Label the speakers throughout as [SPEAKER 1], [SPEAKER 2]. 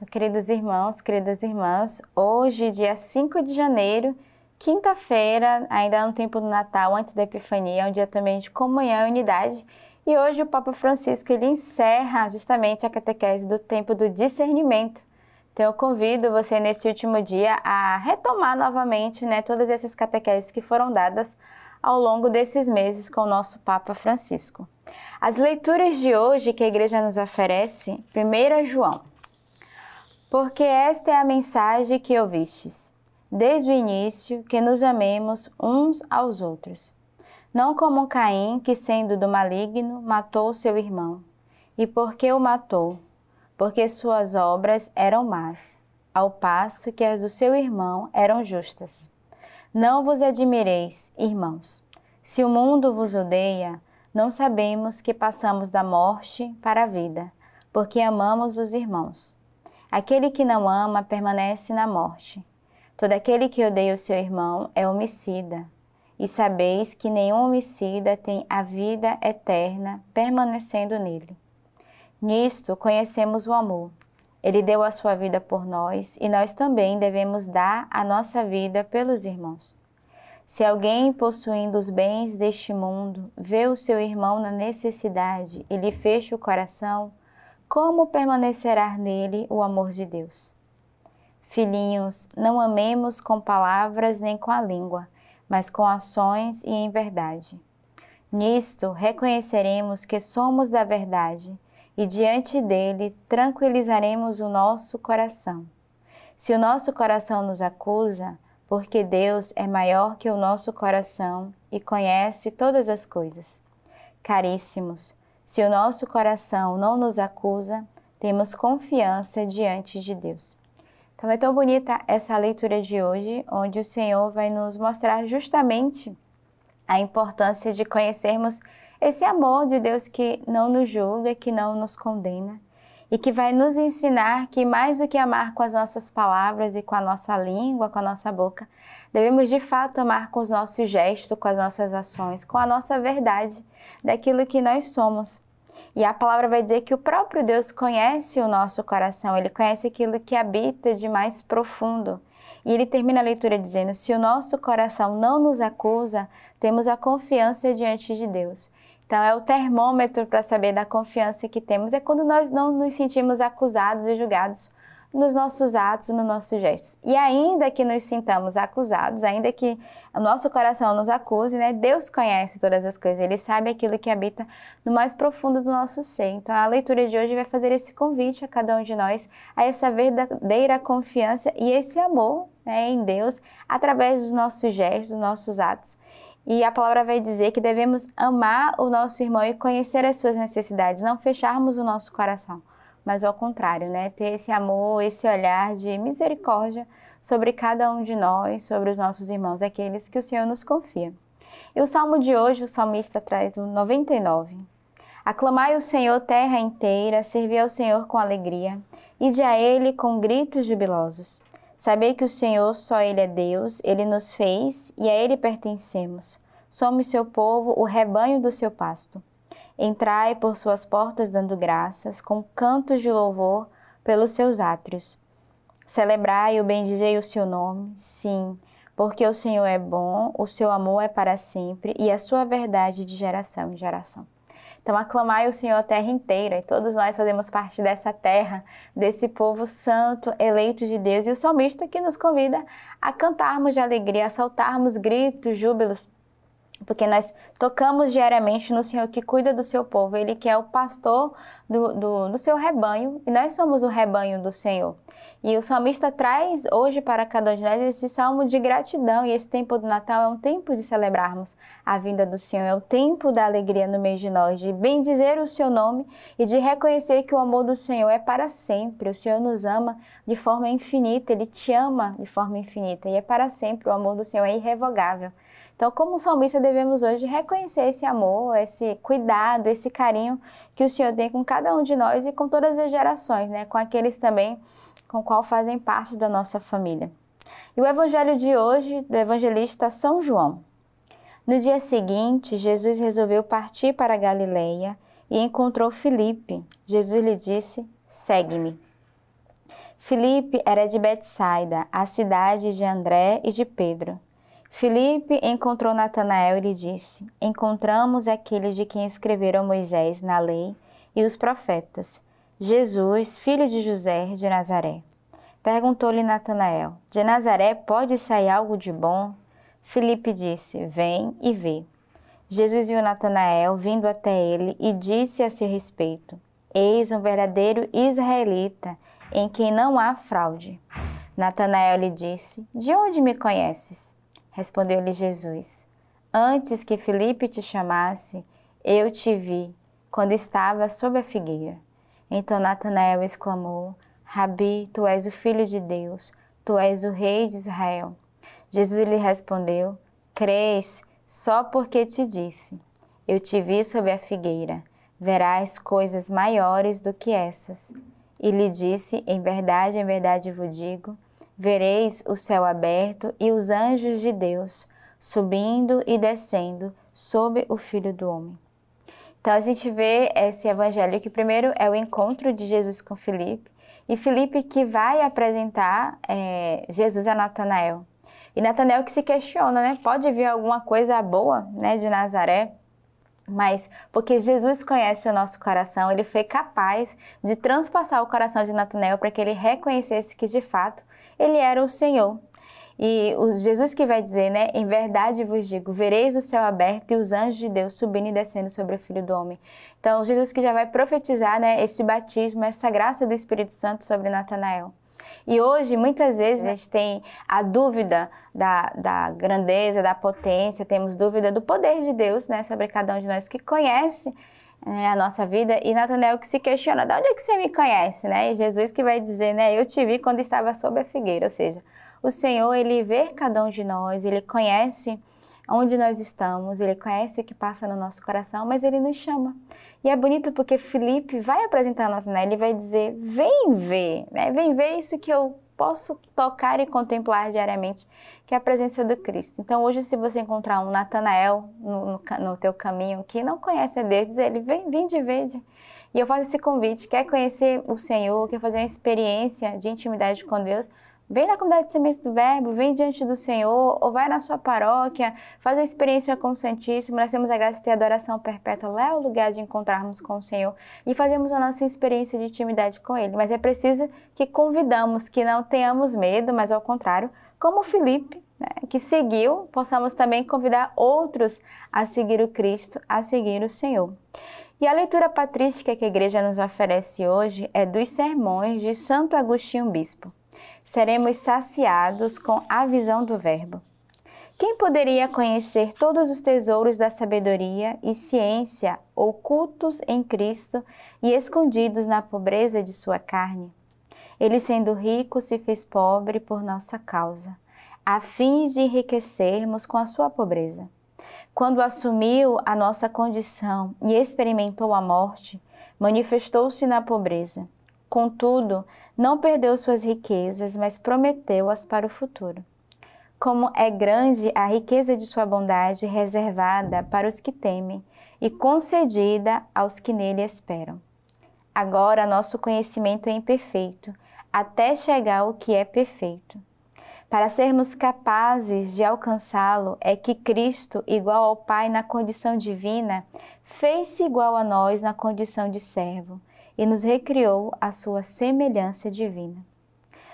[SPEAKER 1] Então, queridos irmãos, queridas irmãs, hoje, dia 5 de janeiro, quinta-feira, ainda no tempo do Natal, antes da Epifania, é um dia também de comunhão e unidade. E hoje o Papa Francisco ele encerra justamente a catequese do tempo do discernimento. Então eu convido você nesse último dia a retomar novamente né, todas essas catequeses que foram dadas ao longo desses meses com o nosso Papa Francisco. As leituras de hoje que a igreja nos oferece, 1 João. Porque esta é a mensagem que ouvistes, desde o início, que nos amemos uns aos outros. Não como Caim, que sendo do maligno, matou seu irmão. E por que o matou? Porque suas obras eram más, ao passo que as do seu irmão eram justas. Não vos admireis, irmãos. Se o mundo vos odeia, não sabemos que passamos da morte para a vida, porque amamos os irmãos. Aquele que não ama permanece na morte. Todo aquele que odeia o seu irmão é homicida. E sabeis que nenhum homicida tem a vida eterna permanecendo nele. Nisto conhecemos o amor. Ele deu a sua vida por nós e nós também devemos dar a nossa vida pelos irmãos. Se alguém, possuindo os bens deste mundo, vê o seu irmão na necessidade e lhe fecha o coração, como permanecerá nele o amor de Deus? Filhinhos, não amemos com palavras nem com a língua, mas com ações e em verdade. Nisto reconheceremos que somos da verdade e diante dele tranquilizaremos o nosso coração. Se o nosso coração nos acusa, porque Deus é maior que o nosso coração e conhece todas as coisas. Caríssimos, se o nosso coração não nos acusa, temos confiança diante de Deus. Então é tão bonita essa leitura de hoje, onde o Senhor vai nos mostrar justamente a importância de conhecermos esse amor de Deus que não nos julga, que não nos condena e que vai nos ensinar que mais do que amar com as nossas palavras e com a nossa língua, com a nossa boca, devemos de fato amar com os nossos gestos, com as nossas ações, com a nossa verdade, daquilo que nós somos. E a palavra vai dizer que o próprio Deus conhece o nosso coração, ele conhece aquilo que habita de mais profundo. E ele termina a leitura dizendo: Se o nosso coração não nos acusa, temos a confiança diante de Deus. Então, é o termômetro para saber da confiança que temos, é quando nós não nos sentimos acusados e julgados nos nossos atos, nos nossos gestos. E ainda que nos sintamos acusados, ainda que o nosso coração nos acuse, né, Deus conhece todas as coisas, Ele sabe aquilo que habita no mais profundo do nosso ser. Então, a leitura de hoje vai fazer esse convite a cada um de nós a essa verdadeira confiança e esse amor né, em Deus através dos nossos gestos, dos nossos atos. E a palavra vai dizer que devemos amar o nosso irmão e conhecer as suas necessidades, não fecharmos o nosso coração, mas ao contrário, né? Ter esse amor, esse olhar de misericórdia sobre cada um de nós, sobre os nossos irmãos, aqueles que o Senhor nos confia. E o salmo de hoje, o salmista traz o 99. Aclamai o Senhor, terra inteira, servi ao Senhor com alegria, e de a Ele com gritos jubilosos. Sabei que o Senhor só Ele é Deus, Ele nos fez e a Ele pertencemos. Somos seu povo, o rebanho do seu pasto. Entrai por suas portas dando graças, com cantos de louvor pelos seus átrios. Celebrai o bendizei o seu nome, sim, porque o Senhor é bom, o seu amor é para sempre e a sua verdade de geração em geração. Então, aclamai o Senhor a terra inteira, e todos nós fazemos parte dessa terra, desse povo santo, eleito de Deus. E o salmista que nos convida a cantarmos de alegria, a saltarmos gritos, júbilos, porque nós tocamos diariamente no Senhor que cuida do seu povo, Ele que é o pastor do, do, do, seu rebanho, e nós somos o rebanho do Senhor. E o salmista traz hoje para cada um de nós esse salmo de gratidão, e esse tempo do Natal é um tempo de celebrarmos a vinda do Senhor, é o tempo da alegria no meio de nós, de bendizer o seu nome e de reconhecer que o amor do Senhor é para sempre. O Senhor nos ama de forma infinita, Ele te ama de forma infinita, e é para sempre, o amor do Senhor é irrevogável. Então, como salmista, devemos hoje reconhecer esse amor, esse cuidado, esse carinho que o Senhor tem com cada um de nós e com todas as gerações, né? com aqueles também com qual fazem parte da nossa família. E o evangelho de hoje, do evangelista São João. No dia seguinte, Jesus resolveu partir para Galileia e encontrou Filipe. Jesus lhe disse: "Segue-me". Filipe era de Betsaida, a cidade de André e de Pedro. Filipe encontrou Natanael e lhe disse: Encontramos aquele de quem escreveram Moisés na lei e os profetas, Jesus, filho de José de Nazaré. Perguntou-lhe Natanael: De Nazaré pode sair algo de bom? Filipe disse: Vem e vê. Jesus viu Natanael vindo até ele e disse a seu respeito: Eis um verdadeiro israelita em quem não há fraude. Natanael lhe disse: De onde me conheces? Respondeu-lhe Jesus: Antes que Filipe te chamasse, eu te vi quando estava sob a figueira. Então Natanael exclamou: Rabi, tu és o filho de Deus, tu és o rei de Israel. Jesus lhe respondeu: Crês só porque te disse: Eu te vi sob a figueira, verás coisas maiores do que essas. E lhe disse: Em verdade, em verdade vos digo: vereis o céu aberto e os anjos de Deus subindo e descendo sobre o Filho do Homem. Então a gente vê esse evangelho que primeiro é o encontro de Jesus com Filipe e Filipe que vai apresentar é, Jesus a Natanael. E Natanael que se questiona, né? Pode vir alguma coisa boa, né, de Nazaré? Mas porque Jesus conhece o nosso coração, ele foi capaz de transpassar o coração de Natanael para que ele reconhecesse que de fato ele era o Senhor. E o Jesus que vai dizer, né, em verdade vos digo, vereis o céu aberto e os anjos de Deus subindo e descendo sobre o Filho do Homem. Então, Jesus que já vai profetizar, né, esse batismo, essa graça do Espírito Santo sobre Natanael. E hoje, muitas vezes, a gente tem a dúvida da, da grandeza, da potência, temos dúvida do poder de Deus, né, sobre cada um de nós que conhece né, a nossa vida. E Natanael que se questiona, de onde é que você me conhece, né? E Jesus que vai dizer, né, eu te vi quando estava sob a figueira, ou seja, o Senhor, ele vê cada um de nós, ele conhece onde nós estamos, ele conhece o que passa no nosso coração, mas ele nos chama. E é bonito porque Felipe vai apresentar Natanael, ele vai dizer: vem ver, né? vem ver isso que eu posso tocar e contemplar diariamente, que é a presença do Cristo. Então, hoje, se você encontrar um Natanael no, no, no teu caminho que não conhece a Deus, diz ele: vem, vem de verde. E eu faço esse convite: quer conhecer o Senhor, quer fazer uma experiência de intimidade com Deus? Vem na comunidade de sementes do Verbo, vem diante do Senhor, ou vai na sua paróquia, faz a experiência com o Santíssimo. Nós temos a graça de ter adoração perpétua lá é o lugar de encontrarmos com o Senhor e fazemos a nossa experiência de intimidade com Ele. Mas é preciso que convidamos, que não tenhamos medo, mas ao contrário, como Felipe, né, que seguiu, possamos também convidar outros a seguir o Cristo, a seguir o Senhor. E a leitura patrística que a igreja nos oferece hoje é dos sermões de Santo Agostinho Bispo seremos saciados com a visão do Verbo. Quem poderia conhecer todos os tesouros da sabedoria e ciência ocultos em Cristo e escondidos na pobreza de sua carne? Ele, sendo rico, se fez pobre por nossa causa, a fim de enriquecermos com a sua pobreza. Quando assumiu a nossa condição e experimentou a morte, manifestou-se na pobreza Contudo, não perdeu suas riquezas, mas prometeu-as para o futuro. Como é grande a riqueza de sua bondade reservada para os que temem e concedida aos que nele esperam. Agora nosso conhecimento é imperfeito, até chegar ao que é perfeito. Para sermos capazes de alcançá-lo, é que Cristo, igual ao Pai na condição divina, fez-se igual a nós na condição de servo e nos recriou à sua semelhança divina.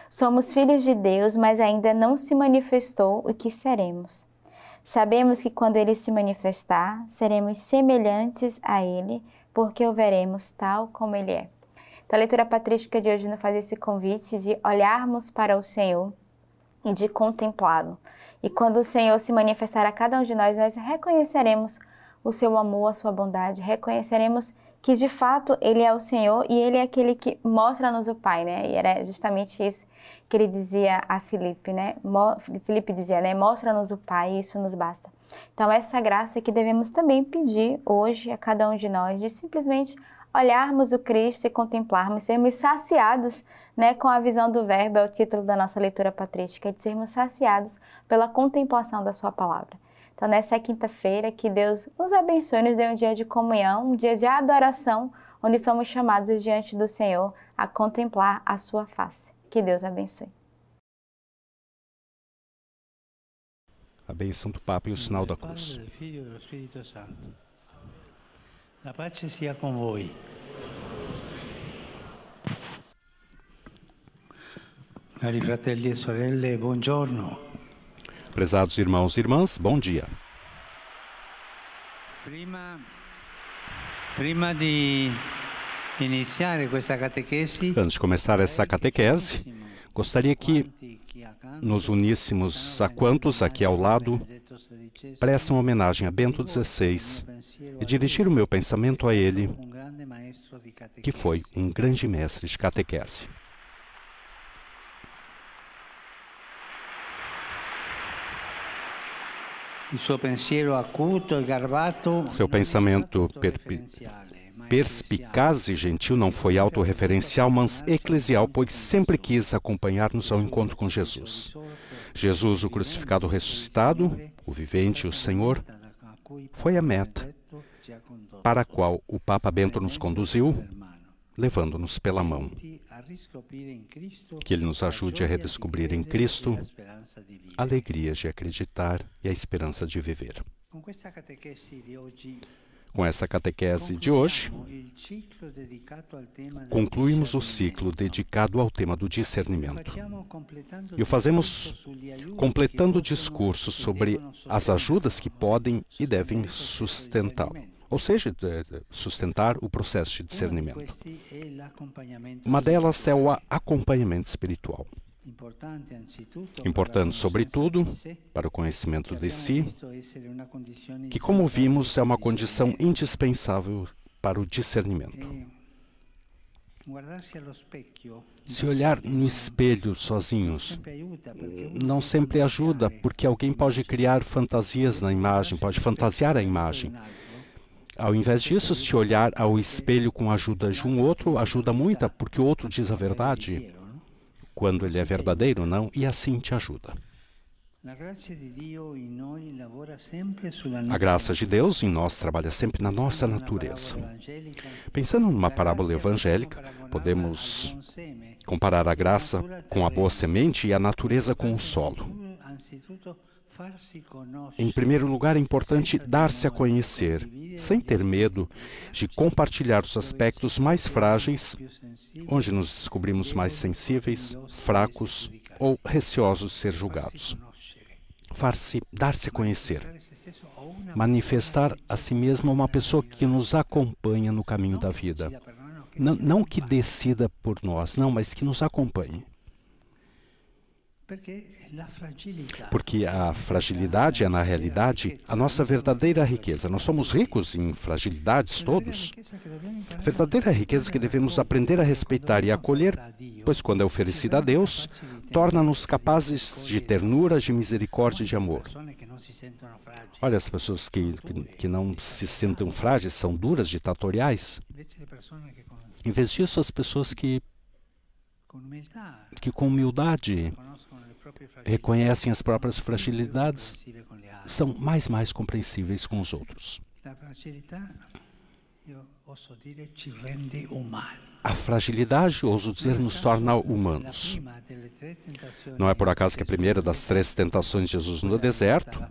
[SPEAKER 1] Somos filhos de Deus, mas ainda não se manifestou o que seremos. Sabemos que quando ele se manifestar, seremos semelhantes a ele, porque o veremos tal como ele é. Então, a leitura patrística de hoje nos faz esse convite de olharmos para o Senhor e de contemplá-lo. E quando o Senhor se manifestar a cada um de nós, nós reconheceremos o seu amor, a sua bondade, reconheceremos que de fato ele é o Senhor e ele é aquele que mostra-nos o Pai, né? E era justamente isso que ele dizia a Filipe, né? Filipe dizia, né? Mostra-nos o Pai e isso nos basta. Então essa graça que devemos também pedir hoje a cada um de nós de simplesmente olharmos o Cristo e contemplarmos, sermos saciados né, com a visão do Verbo, é o título da nossa leitura patrística, de sermos saciados pela contemplação da Sua palavra. Então, nessa quinta-feira, que Deus nos abençoe, nos dê um dia de comunhão, um dia de adoração, onde somos chamados diante do Senhor a contemplar a sua face. Que Deus abençoe.
[SPEAKER 2] A bênção do Papa e o sinal da cruz.
[SPEAKER 3] La pace sia con voi. Cari fratelli e sorelle, buongiorno.
[SPEAKER 2] Prezados irmãos e irmãs, bom dia.
[SPEAKER 3] Prima, prima di iniziare questa catechesi,
[SPEAKER 2] Antes de começar essa catequese, gostaria que nos uníssemos a quantos aqui ao lado prestam homenagem a Bento XVI e dirigir o meu pensamento a ele, que foi um grande mestre de catequese. Seu pensamento perpi- perspicaz e gentil não foi autorreferencial, mas eclesial, pois sempre quis acompanhar-nos ao encontro com Jesus. Jesus, o crucificado ressuscitado, o vivente, o Senhor, foi a meta para a qual o Papa Bento nos conduziu, levando-nos pela mão. Que Ele nos ajude a redescobrir em Cristo a alegria de acreditar e a esperança de viver. Com essa catequese de hoje, concluímos o ciclo dedicado ao tema do discernimento. E o fazemos completando o discurso sobre as ajudas que podem e devem sustentá-lo. Ou seja, de- sustentar o processo de discernimento.
[SPEAKER 3] l'accompagnamento
[SPEAKER 2] Uma delas é o acompanhamento espiritual,
[SPEAKER 3] Importante,
[SPEAKER 2] sobretudo, para o conhecimento de si,
[SPEAKER 3] condizione
[SPEAKER 2] que, como vimos, é uma condição indispensável para o discernimento.
[SPEAKER 3] Specchio
[SPEAKER 2] Se olhar no espelho sozinhos
[SPEAKER 3] uno
[SPEAKER 2] não sempre ajuda, porque alguém pode criar fantasias na imagem, pode fantasiar a imagem. Ao invés disso, se olhar ao espelho com a ajuda de um outro, ajuda muito, porque o outro diz a verdade quando ele é verdadeiro, não, e assim te ajuda. A graça de Deus em nós trabalha sempre na nossa natureza. Pensando numa parábola evangélica, podemos comparar a graça com a boa semente e a natureza com o solo. Em primeiro lugar, é importante dar-se a conhecer, sem ter medo de compartilhar os aspectos mais frágeis, onde nos descobrimos mais sensíveis, fracos ou receosos de ser julgados. Far-se, dar-se a conhecer, manifestar a si mesmo a uma pessoa que nos acompanha no caminho da vida. Não, não que decida por nós, não, mas que nos acompanhe. Porque a fragilidade é, na realidade, a nossa verdadeira riqueza. Nós somos ricos em fragilidades todos. Verdadeira riqueza que devemos aprender a respeitar e acolher, pois quando é oferecida a Deus, torna-nos capazes de ternura, de misericórdia e de amor. Olha, as pessoas que, que, que não se sentem frágeis, são duras, ditatoriais. Em vez disso, as pessoas que, que com humildade reconhecem as próprias fragilidades são mais mais compreensíveis com os outros. A fragilidade, ouso dizer, nos torna humanos. Não é por acaso que a primeira das três tentações de Jesus no deserto,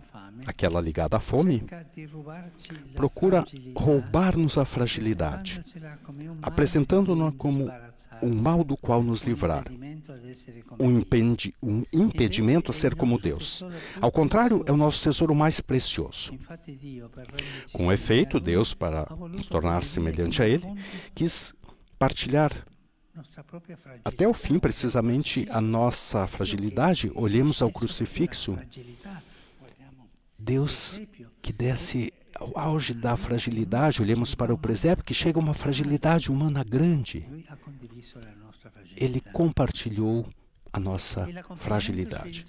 [SPEAKER 2] aquela ligada à fome, procura roubar-nos a fragilidade, apresentando-nos como um mal do qual nos livrar, um, um impedimento a ser como Deus. Ao contrário, é o nosso tesouro mais precioso. Com efeito, Deus, para nos tornar semelhante a Ele, quis partilhar até o fim, precisamente, a nossa fragilidade. Olhemos ao crucifixo. Deus que desce ao auge da fragilidade, olhemos para o presépio, que chega a uma fragilidade humana grande. Ele compartilhou a nossa fragilidade.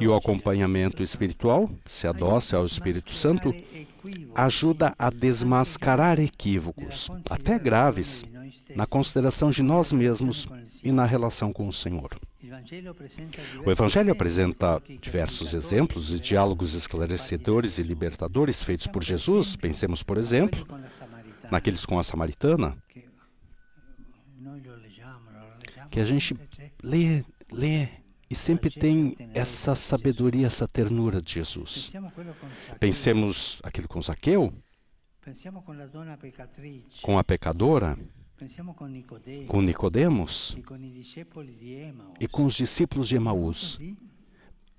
[SPEAKER 2] E o acompanhamento espiritual, se adoça ao Espírito Santo, ajuda a desmascarar equívocos, até graves, na consideração de nós mesmos e na relação com o Senhor. O Evangelho apresenta diversos exemplos de diálogos esclarecedores e libertadores feitos por Jesus. Pensemos, por exemplo, naqueles com a samaritana, que a gente lê, lê e sempre tem essa sabedoria, essa ternura de Jesus. Pensemos aquilo com Zaqueu, com a pecadora, com Nicodemos? E com os discípulos de Emaús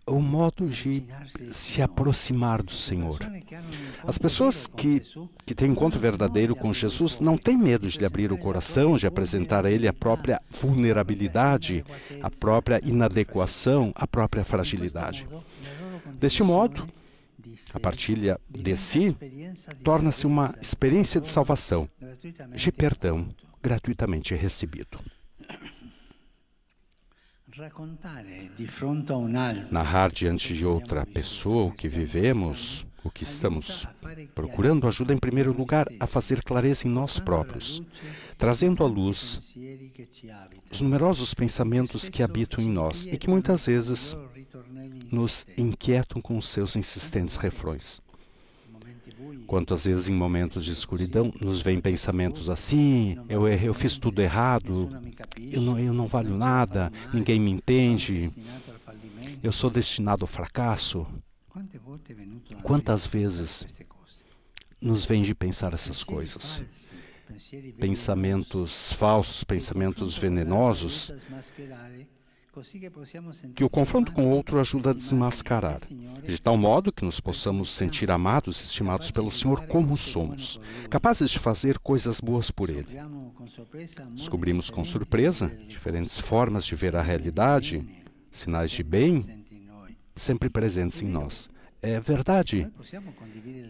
[SPEAKER 2] o modo de se aproximar do Senhor. As pessoas que, que têm encontro verdadeiro com Jesus não têm medo de abrir o coração, de apresentar a Ele a própria vulnerabilidade, a própria inadequação, a própria fragilidade. Deste modo, a partilha de si torna-se uma experiência de salvação, de perdão gratuitamente recebido. Narrar diante de outra pessoa o que vivemos, o que estamos procurando, ajuda em primeiro lugar a fazer clareza em nós próprios, trazendo à luz os numerosos pensamentos que habitam em nós e que muitas vezes nos inquietam com seus insistentes refrões. Quantas vezes em momentos de escuridão nos vêm pensamentos assim: eu, eu fiz tudo errado, eu não, eu não valho nada, ninguém me entende, eu sou destinado ao fracasso. Quantas vezes nos vem de pensar essas coisas? Pensamentos falsos, pensamentos venenosos que o confronto com o outro ajuda a desmascarar, de tal modo que nos possamos sentir amados e estimados pelo Senhor como somos, capazes de fazer coisas boas por Ele. Descobrimos com surpresa diferentes formas de ver a realidade, sinais de bem sempre presentes em nós. É verdade.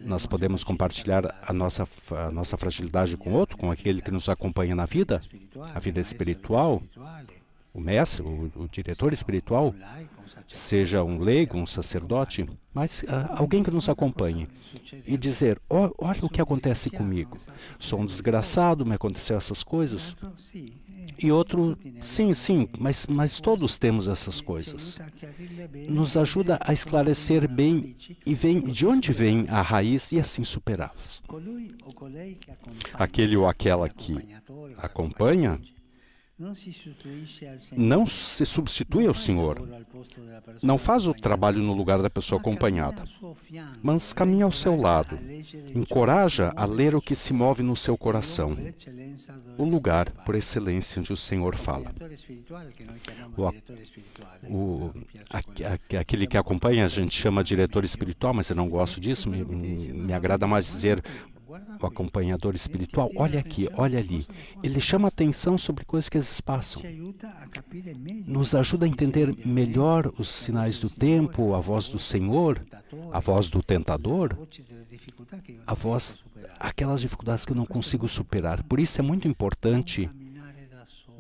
[SPEAKER 2] Nós podemos compartilhar a nossa, a nossa fragilidade com outro, com aquele que nos acompanha na vida, a vida espiritual, o mestre, o, o, diretor espiritual, seja um leigo, um sacerdote, mas uh, alguém que nos acompanhe e dizer: olha o que acontece comigo. Sou um desgraçado, me aconteceu essas coisas. E outro, sim, sim, mas, mas todos temos essas coisas. Nos ajuda a esclarecer bem e vem de onde vem a raiz e assim superá-las. Aquele ou aquela que acompanha não se substitui ao Senhor. Não faz o trabalho no lugar da pessoa acompanhada, mas caminha ao seu lado. Encoraja a ler o que se move no seu coração, o lugar por excelência onde o Senhor fala. O, o, aquele que acompanha a gente chama diretor espiritual, mas eu não gosto disso. Me, me agrada mais dizer o acompanhador espiritual, olha aqui, olha ali. Ele chama atenção sobre coisas que eles passam. Nos ajuda a entender melhor os sinais do tempo, a voz do Senhor, a voz do tentador, a voz, aquelas dificuldades que eu não consigo superar. Por isso é muito importante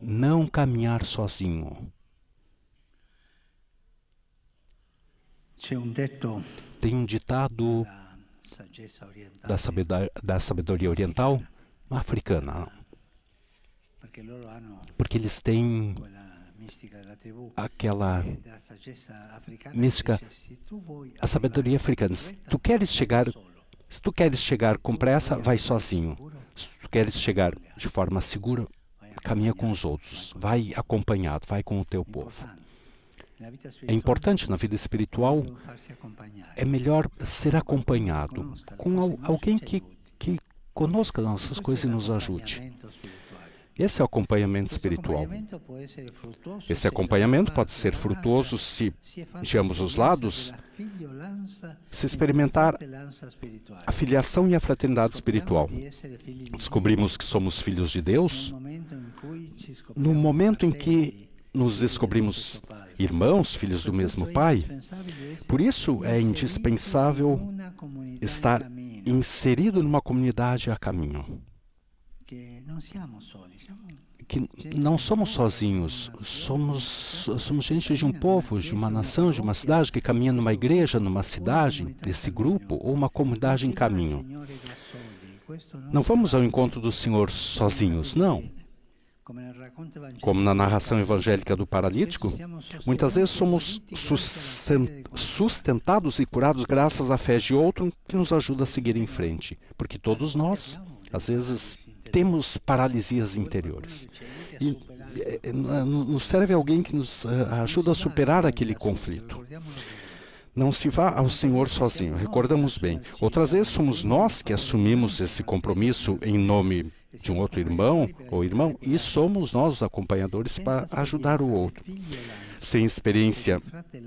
[SPEAKER 2] não caminhar sozinho. Tem um ditado da sabedoria, da sabedoria oriental africana. Porque eles têm aquela mística, a sabedoria africana. Se tu queres chegar, se tu queres chegar com pressa, vai sozinho. Se tu queres chegar de forma segura, caminha com os outros. Vai acompanhado, vai com o teu povo. É importante na vida espiritual, é melhor ser acompanhado com alguém que, que conosca nossas coisas e nos ajude. Esse é o acompanhamento espiritual. Esse acompanhamento pode ser frutuoso se, de ambos os lados, se experimentar a filiação e a fraternidade espiritual. Descobrimos que somos filhos de Deus no momento em que nos descobrimos irmãos, filhos do mesmo Pai. Por isso é indispensável estar inserido numa comunidade a caminho. Que não somos sozinhos, somos, somos gente de um povo, de uma nação, de uma cidade que caminha numa igreja, numa cidade, desse grupo, ou uma comunidade em caminho. Não vamos ao encontro do Senhor sozinhos, não. Como na narração evangélica do paralítico, muitas vezes somos sustentados e curados graças à fé de outro que nos ajuda a seguir em frente, porque todos nós, às vezes, temos paralisias interiores. E, é, é, nos serve alguém que nos ajuda a superar aquele conflito. Não se vá ao Senhor sozinho, recordamos bem. Outras vezes somos nós que assumimos esse compromisso em nome de um outro irmão ou irmão e somos nós os acompanhadores para ajudar o outro. Sem experiência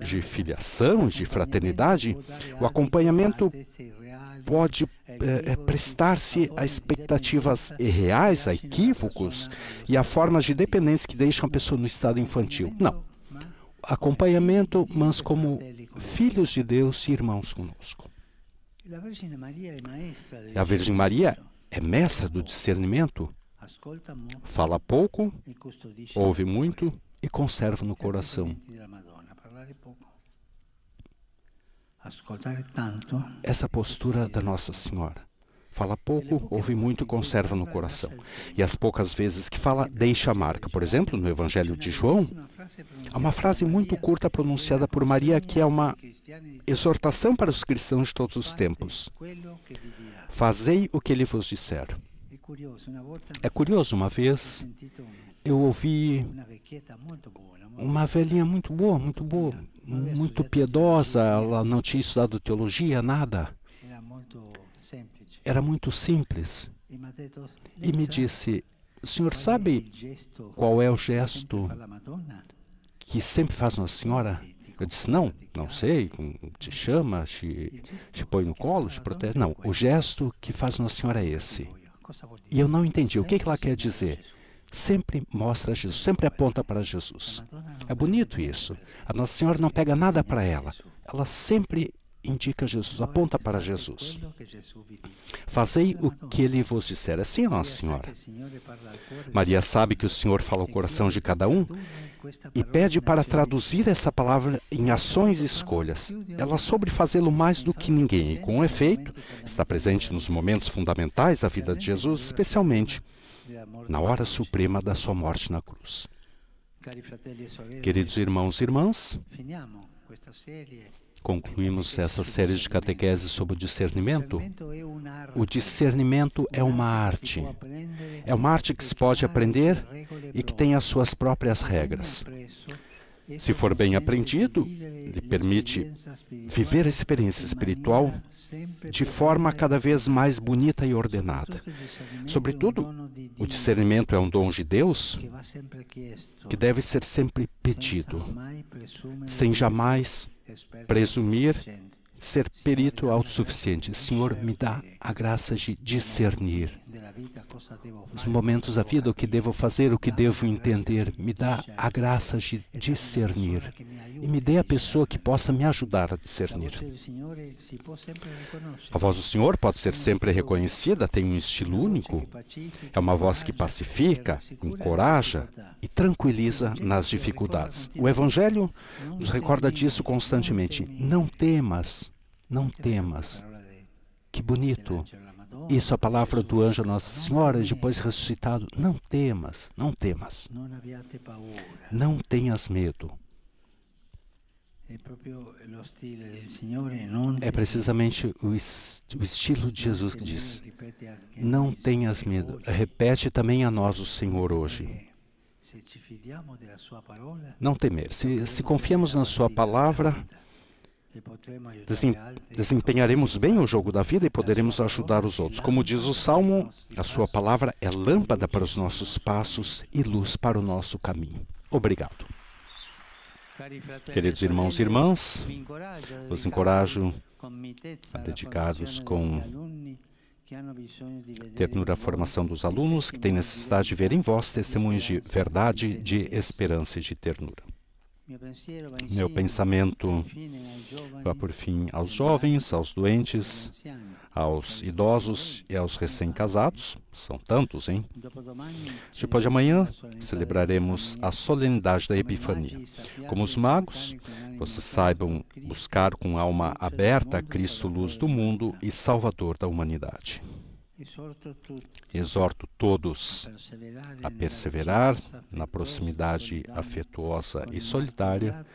[SPEAKER 2] de filiação, de fraternidade, o acompanhamento pode é, prestar-se a expectativas irreais, a equívocos e a formas de dependência que deixam a pessoa no estado infantil. Não. Acompanhamento, mas como filhos de Deus e irmãos conosco. A Virgem Maria é mestra do discernimento, fala pouco, ouve muito e conserva no coração. Essa postura da Nossa Senhora. Fala pouco, ouve muito, conserva no coração. E as poucas vezes que fala, deixa a marca. Por exemplo, no Evangelho de João, há uma frase muito curta pronunciada por Maria que é uma exortação para os cristãos de todos os tempos. Fazei o que ele vos disser. É curioso, uma vez eu ouvi uma velhinha muito boa, muito boa, muito piedosa, ela não tinha estudado teologia, nada. Era muito simples. E me disse: O senhor sabe qual é o gesto que sempre faz Nossa Senhora? Eu disse: Não, não sei. Te chama, te, te põe no colo, te protege. Não, o gesto que faz Nossa Senhora é esse. E eu não entendi. O que, que ela quer dizer? sempre mostra Jesus, sempre aponta para Jesus. É bonito isso. A Nossa Senhora não pega nada para ela. Ela sempre indica Jesus, aponta para Jesus. Fazei o que ele vos disser. Assim, Nossa Senhora. Maria sabe que o Senhor fala ao coração de cada um e pede para traduzir essa palavra em ações e escolhas. Ela soube fazê-lo mais do que ninguém. e, com efeito, está presente nos momentos fundamentais da vida de Jesus, especialmente na hora suprema da sua morte na cruz. Queridos irmãos e irmãs, concluímos essa série de catequeses sobre o discernimento. O discernimento é uma arte. É uma arte que se pode aprender e que tem as suas próprias regras. Se for bem aprendido, ele permite viver a experiência espiritual de forma cada vez mais bonita e ordenada. Sobretudo, o discernimento é um dom de Deus que deve ser sempre pedido, sem jamais presumir ser perito autossuficiente. Senhor, me dá a graça de discernir os momentos da vida, o que devo fazer, o que devo entender. Me dá a graça de discernir e me dê a pessoa que possa me ajudar a discernir. A voz do Senhor pode ser sempre reconhecida, tem um estilo único. É uma voz que pacifica, encoraja e tranquiliza nas dificuldades. O Evangelho nos recorda disso constantemente. Não temas, não temas. Que bonito isso a palavra do anjo Nossa Senhora, depois ressuscitado. Não temas, não temas. Não tenhas medo. É precisamente o estilo de Jesus que diz: Não tenhas medo. Repete também a nós o Senhor hoje. Não temer. Se, se confiamos na Sua palavra, desempenharemos bem o jogo da vida e poderemos ajudar os outros. Como diz o Salmo, a sua palavra é lâmpada para os nossos passos e luz para o nosso caminho. Obrigado. Queridos irmãos e irmãs, os encorajo a dedicar-vos com ternura à formação dos alunos que têm necessidade de ver em vós testemunhos de verdade, de esperança e de ternura. Meu pensamento vai por fim aos jovens, aos doentes, aos idosos e aos recém-casados. São tantos, hein? Depois de amanhã, celebraremos a solenidade da Epifania. Como os magos, vocês saibam buscar com alma aberta Cristo, luz do mundo e Salvador da humanidade. Exorto todos a perseverar na proximidade afetuosa e solidária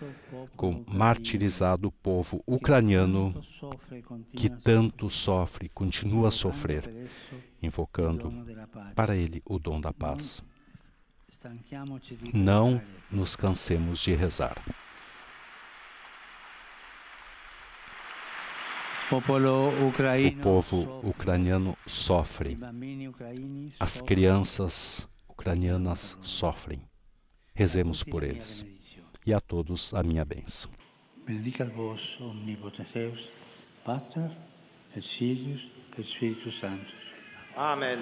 [SPEAKER 2] com o martirizado povo ucraniano que tanto sofre, continua a sofrer, invocando para ele o dom da paz.
[SPEAKER 3] Não nos cansemos de rezar. O povo ucraniano sofre. As crianças ucranianas sofrem. Rezemos por eles. E a todos a minha bênção.
[SPEAKER 2] Benedicat vos omnipotens Deus, Pater et Filius et Spiritus Sanctus.
[SPEAKER 4] Amen.